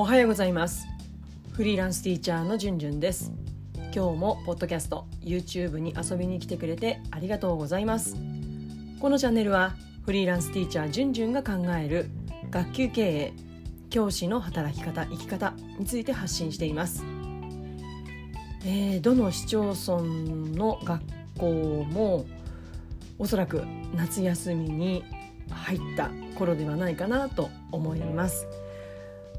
おはようございます。フリーランスティーチャーのじゅんじゅんです。今日もポッドキャスト YouTube に遊びに来てくれてありがとうございます。このチャンネルはフリーランスティーチャーじゅんじゅんが考える学級経営教師の働き方生き方について発信しています。えー、どの市町村の学校もおそらく夏休みに入った頃ではないかなと思います。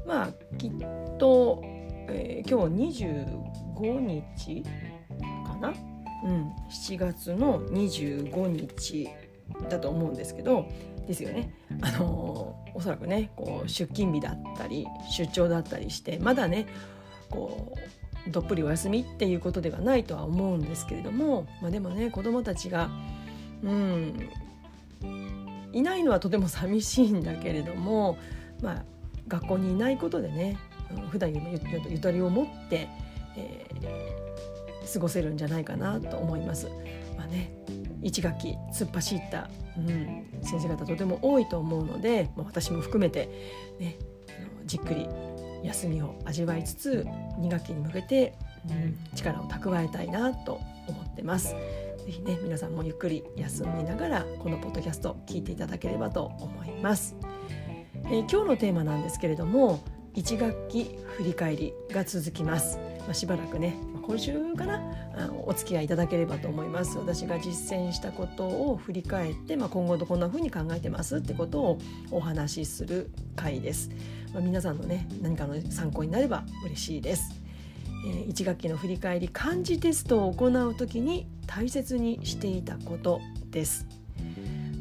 まあきっと、えー、今日25日かな、うん、7月の25日だと思うんですけどですよね、あのー、おそらくねこう出勤日だったり出張だったりしてまだねこうどっぷりお休みっていうことではないとは思うんですけれども、まあ、でもね子どもたちが、うん、いないのはとても寂しいんだけれども、まあ、学校にいないことでね普段よりもゆとりを持って、えー、過ごせるんじゃないかなと思います。まあね、1学期突っ走った、うん、先生方とても多いと思うので、まあ、私も含めて、ね、じっくり休みを味わいつつ2学期に向けて、うん、力を蓄えたいなと思ってます。ぜひね皆さんもゆっくり休みながらこのポッドキャスト聞いていただければと思います。えー、今日のテーマなんですけれども1学期振り返りが続きます、まあ、しばらくね今週かなあのお付き合いいただければと思います。私が実践したことを振り返って、まあ、今後どこんな風に考えてますってことをお話しする回です、まあ、皆さんのね何かの参考になれば嬉しいです。えー、1学期の振り返り漢字テストを行う時に大切にしていたことです。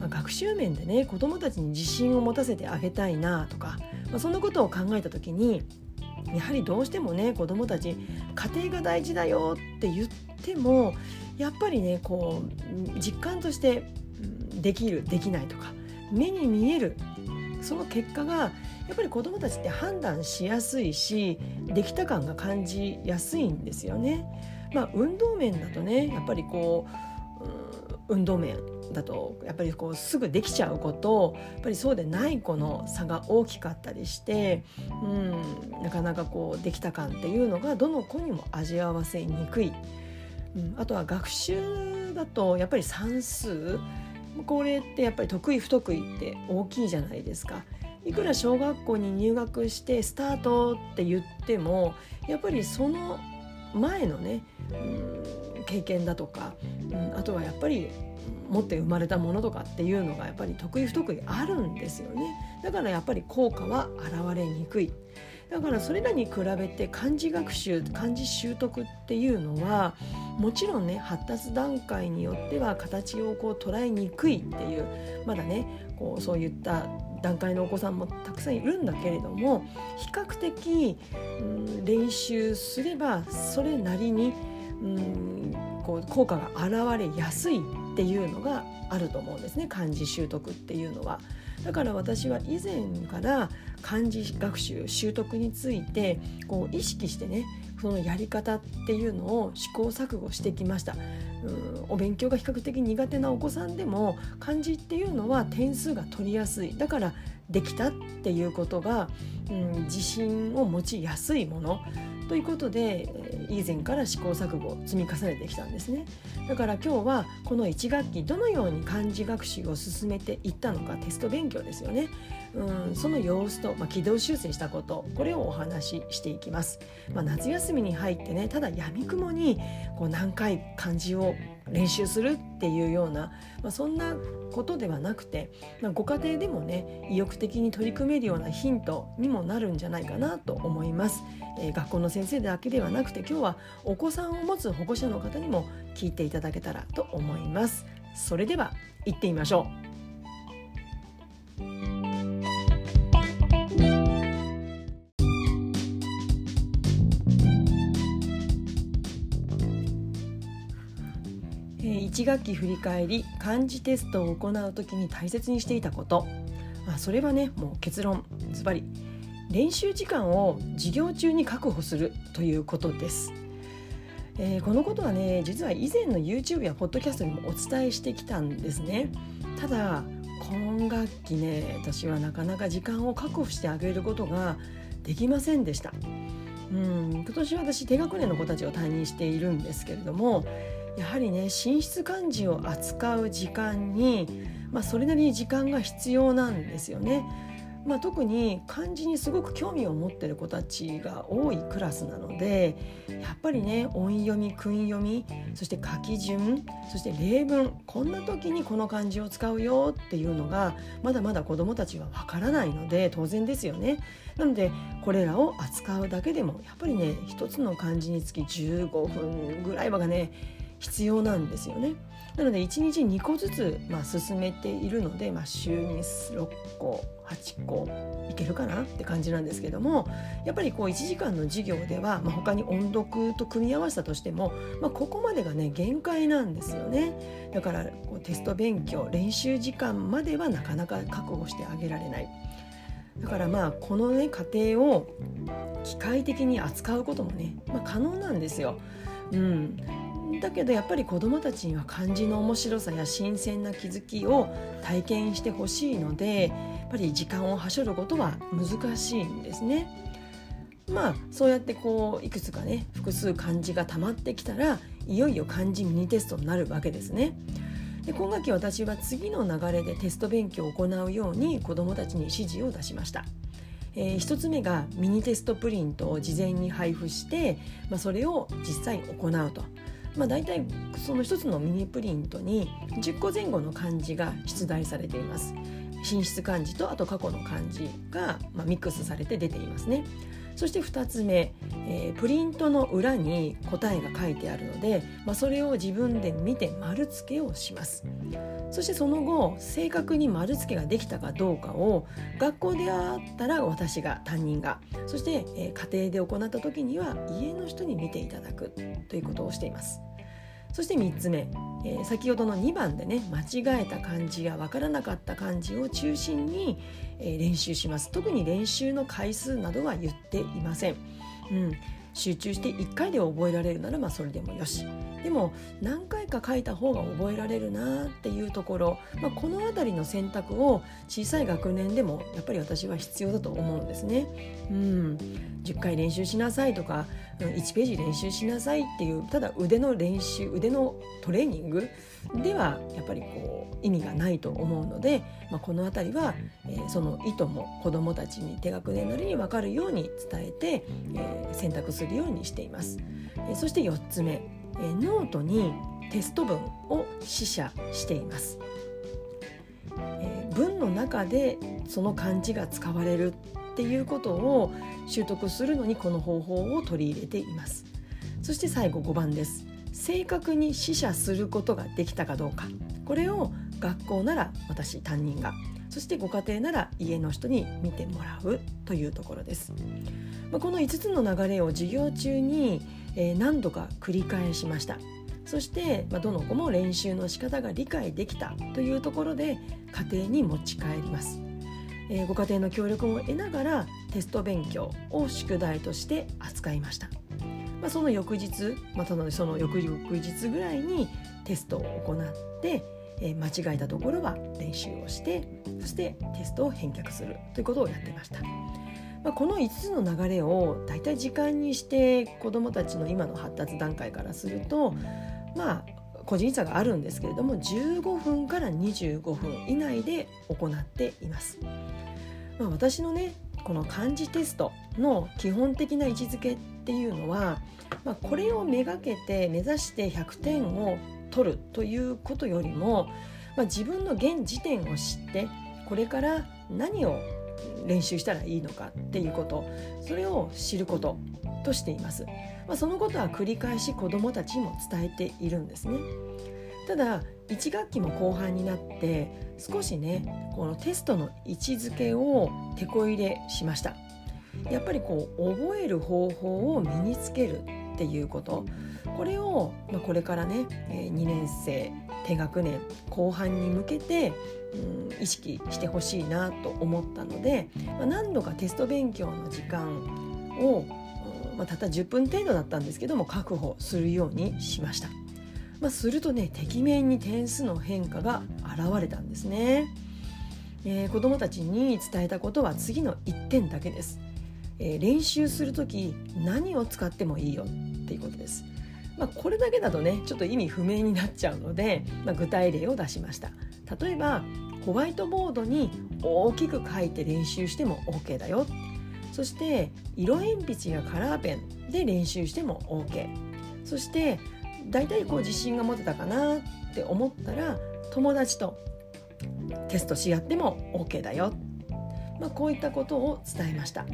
まあ、学習面でね子どもたちに自信を持たせてあげたいなとか、まあ、そんなことを考えた時にやはりどうしてもね子どもたち家庭が大事だよって言ってもやっぱりねこう実感としてできるできないとか目に見えるその結果がやっぱり子どもたちって判断しやすいしできた感が感じやすいんですよね。まあ、運動面だとねやっぱりこう運動面だとやっぱりこうすぐできちゃう子とやっぱりそうでない子の差が大きかったりして、うん、なかなかこうできた感っていうのがどの子にも味わわせにくい、うん、あとは学習だとやっぱり算数これってやっぱり得意不得意って大きいじゃないですか。いくら小学校に入学してスタートって言ってもやっぱりその前のね、うん、経験だとか、うん、あとはやっぱり持って生まれたものとかっていうのがやっぱり得意不得意あるんですよね。だからやっぱり効果は現れにくい。だからそれらに比べて漢字学習漢字習得っていうのはもちろんね発達段階によっては形をこう捉えにくいっていうまだねこうそういった段階のお子さんもたくさんいるんだけれども比較的、うん、練習すればそれなりに、うん、こう効果が現れやすい。っていうのがあると思うんですね漢字習得っていうのは。だから私は以前から漢字学習習得についてこう意識してねそのやり方っていうのを試行錯誤してきました。うんお勉強が比較的苦手なお子さんでも漢字っていうのは点数が取りやすいだからできたっていうことが、うん、自信を持ちやすいものということで以前から試行錯誤を積み重ねてきたんですね。だから今日はこの1学期どのように漢字学習を進めていったのかテスト勉強ですよね。うんその様子と、まあ、軌道修正したことこれをお話ししていきます、まあ、夏休みに入ってねただやみくもにこう何回漢字を練習するっていうような、まあ、そんなことではなくて、まあ、ご家庭でもね意欲的に取り組めるようなヒントにもなるんじゃないかなと思います、えー、学校の先先生だけではなくて今日はお子さんを持つ保護者の方にも聞いていただけたらと思います。それでは行ってみましょう。1学期振り返り漢字テストを行う時に大切にしていたこと、まあ、それはねもう結論ズバリ。練習時間を授業中に確保するということです。えー、このことはね実は以前の YouTube やポッドキャストにもお伝えしてきたんですね。ただ今学期ね私はなかなか時間を確保してあげることができませんでした。うん今年私低学年の子たちを担任しているんですけれどもやはりね寝室漢字を扱う時間に、まあ、それなりに時間が必要なんですよね。まあ、特に漢字にすごく興味を持ってる子たちが多いクラスなのでやっぱりね音読み訓読みそして書き順そして例文こんな時にこの漢字を使うよっていうのがまだまだ子どもたちはわからないので当然ですよね。なのでこれらを扱うだけでもやっぱりね一つの漢字につき15分ぐらいはがね必要なんですよね。なので1日2個ずつ、まあ、進めているので、まあ、週に6個8個いけるかなって感じなんですけどもやっぱりこう1時間の授業では、まあ、他に音読と組み合わせたとしても、まあ、ここまでがね限界なんですよね。だからこうテスト勉強練習時間まではなかなか覚悟してあげられない。だからまあこのね過程を機械的に扱うこともね、まあ、可能なんですよ。うん、だけどやっぱり子どもたちには漢字の面白さや新鮮な気づきを体験してほしいのでぱり時間をはしょることは難しいんですね。まあそうやってこういくつかね複数漢字がたまってきたらいよいよ漢字ミニテストになるわけですね。で今学期私は次の流れでテスト勉強を行うように子どもたちに指示を出しました。えー、1つ目がミニテストプリントを事前に配布して、まあ、それを実際行うと。まあ、大体その1つのミニプリントに10個前後の漢字が出題されています。進出漢字とあと過去の漢字が、まあ、ミックスされて出ていますね。そして2つ目、えー、プリントの裏に答えが書いてあるので、まあ、それを自分で見て丸付けをしますそしてその後正確に丸付けができたかどうかを学校であったら私が担任がそして、えー、家庭で行った時には家の人に見ていただくということをしていますそして3つ目、えー、先ほどの2番でね間違えた漢字や分からなかった漢字を中心に、えー、練習します。特に練習の回数などは言っていません、うん、集中して1回で覚えられるならまあそれでもよし。でも何回か書いた方が覚えられるなっていうところ、まあ、この辺りの選択を小さい学年でもやっぱり私は必要だと思うんですね。うん、10回練習しなさいとか1ページ練習しなさいっていうただ腕の練習腕のトレーニングではやっぱりこう意味がないと思うので、まあ、この辺りは、えー、その意図も子どもたちに低学年なりに分かるように伝えて、えー、選択するようにしています。えー、そして4つ目えノートにテスト文を視写しています、え文の中でその漢字が使われるっていうことを習得するのにこの方法を取り入れていますそして最後5番です正確に試写することができたかどうかこれを学校なら私担任がそしてご家庭なら家の人に見てもらうというところです。この5つの流れを授業中に何度か繰り返しました。そして、どの子も練習の仕方が理解できたというところで家庭に持ち帰ります。えご家庭の協力も得ながらテスト勉強を宿題として扱いました。まあ、その翌日またのその翌々日ぐらいにテストを行ってえ間違えたところは練習をしてそしてテストを返却するということをやっていました。まあ、この5つの流れをだいたい時間にして子どもたちの今の発達段階からするとまあ個人差があるんですけれども15分から25分以内で行っています。まあ、私のねこの漢字テストの基本的な位置づけっていうのは、まあ、これをめがけて目指して100点を取るということよりも、まあ、自分の現時点を知ってこれから何を練習したらいいのかっていうことそれを知ることとしています、まあ、そのことは繰り返し子どもたちにも伝えているんですね。ただ1学期も後半になって少しねこのテストの位置づけを手こ入れしましたやっぱりこう覚える方法を身につけるっていうことこれを、ま、これからね、2年生低学年後半に向けて、うん、意識してほしいなと思ったので、ま、何度かテスト勉強の時間を、まあ、たった10分程度だったんですけども確保するようにしました。まあ、するとねてきめんに点数の変化が現れたんですね。えー、子どもたちに伝えたことは次の1点だけです。えー、練習する時何を使ってもいいよっていうことです。まあ、これだけだとねちょっと意味不明になっちゃうので、まあ、具体例を出しました例えばホワイトボードに大きく書いて練習しても OK だよそして色鉛筆やカラーペンで練習しても OK そして大体こう自信が持てたかなって思ったら友達とテストし合っても OK だよ、まあ、こういったことを伝えました。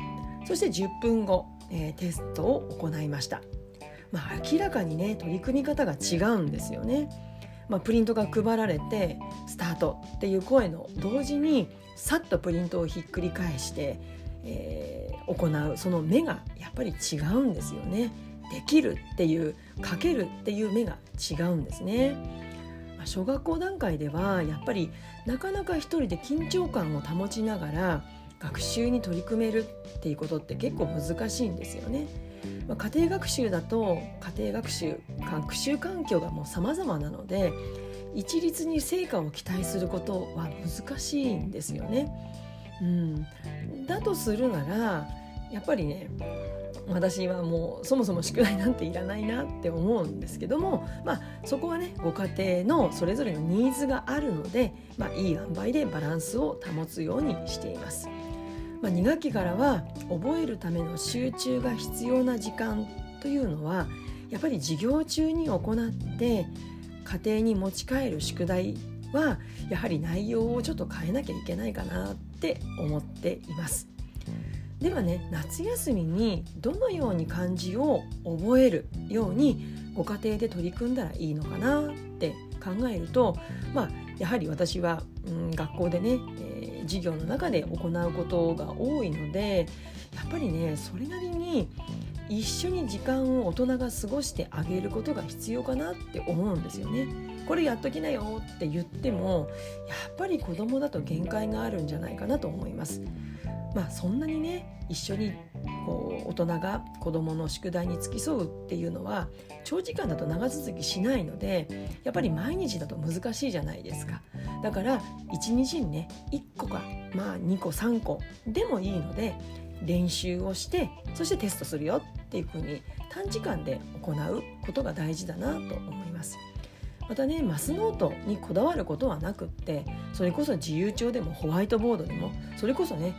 そして10分後、えー、テストを行いました、まあ、明らかにね取り組み方が違うんですよね、まあ、プリントが配られてスタートっていう声の同時にさっとプリントをひっくり返して、えー、行うその目がやっぱり違うんですよね。できるっていうかけるっていう目が違うんですね。まあ、小学校段階ではやっぱりなかなか一人で緊張感を保ちながら学習に取り組めるっていうことって結構難しいんですよね。まあ、家庭学習だと家庭学習学習環境がもう様々なので一律に成果を期待することは難しいんですよね。うん、だとするならやっぱりね私はもうそもそも宿題なんていらないなって思うんですけどもまあそこはねご家庭のそれぞれのニーズがあるので、まあ、いい塩梅でバランスを保つようにしています。まあ、2学期からは覚えるための集中が必要な時間というのはやっぱり授業中に行って家庭に持ち帰る宿題はやはり内容をちょっと変えなきゃいけないかなって思っています。ではね夏休みにどのように漢字を覚えるようにご家庭で取り組んだらいいのかなって考えると、まあ、やはり私は、うん、学校でね、えー、授業の中で行うことが多いのでやっぱりねそれなりに一緒に時間を大人が過ごしてあげることが必要かなって思うんですよね。これやっときなよって言ってもやっぱり子供だと限界があるんじゃないかなと思います。まあそんなにね一緒にこう大人が子どもの宿題に付き添うっていうのは長時間だと長続きしないのでやっぱり毎日だと難しいじゃないですかだから1日にね1個かまあ2個3個でもいいので練習をしてそしてテストするよっていうふうに短時間で行うことが大事だなと思います。またねマスノートにこだわることはなくってそれこそ自由帳でもホワイトボードでもそれこそね、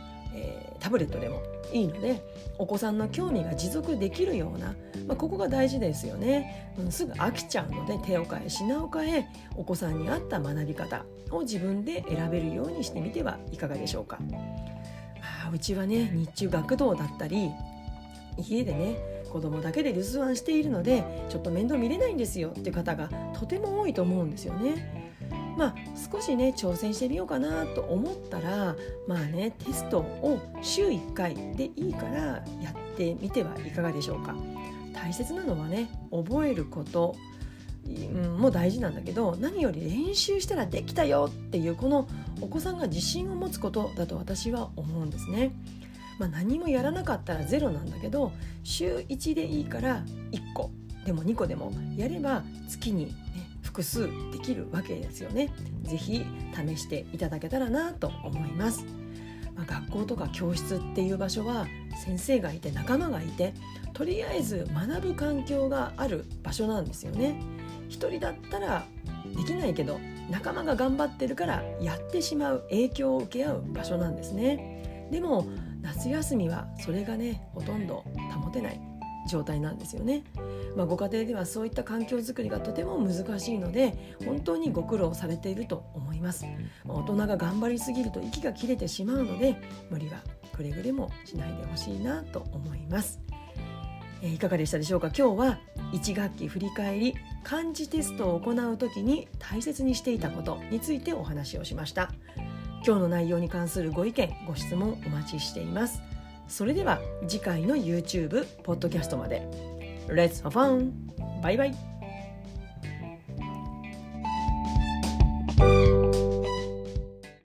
タブレットでもいいのでお子さんの興味が持続できるような、まあ、ここが大事ですよね、うん、すぐ飽きちゃうので手を変え品を変えお子さんに合った学び方を自分で選べるようにしてみてはいかがでしょうかあうちはね日中学童だったり家でね子供だけで留守番しているのでちょっと面倒見れないんですよっていう方がとても多いと思うんですよね。まあ少しね挑戦してみようかなと思ったらまあねテストを週1回でいいからやってみてはいかがでしょうか大切なのはね覚えることも大事なんだけど何より練習したらできたよっていうこのお子さんが自信を持つことだと私は思うんですね。まあ、何もやらなかったらゼロなんだけど週1でいいから1個でも2個でもやれば月に、ね、複数できるわけですよね。ぜひ試していただけたらなと思います。まあ、学校とか教室っていう場所は先生がいて仲間がいてとりあえず学ぶ環境がある場所なんですよね。一人だったらできないけど仲間が頑張ってるからやってしまう影響を受け合う場所なんですね。でも夏休みはそれがねほとんど保てない状態なんですよね。まあ、ご家庭ではそういった環境づくりがとても難しいので本当にご苦労されていると思います、まあ、大人が頑張りすぎると息が切れてしまうので無理はくれぐれもしないでほしいなと思います、えー、いかがでしたでしょうか？今日は1学期振り返り漢字テストを行う時に大切にしていたことについてお話をしました。今日の内容に関するご意見ご質問お待ちしていますそれでは次回の YouTube、ポッドキャストまで Let's have fun! バイバイ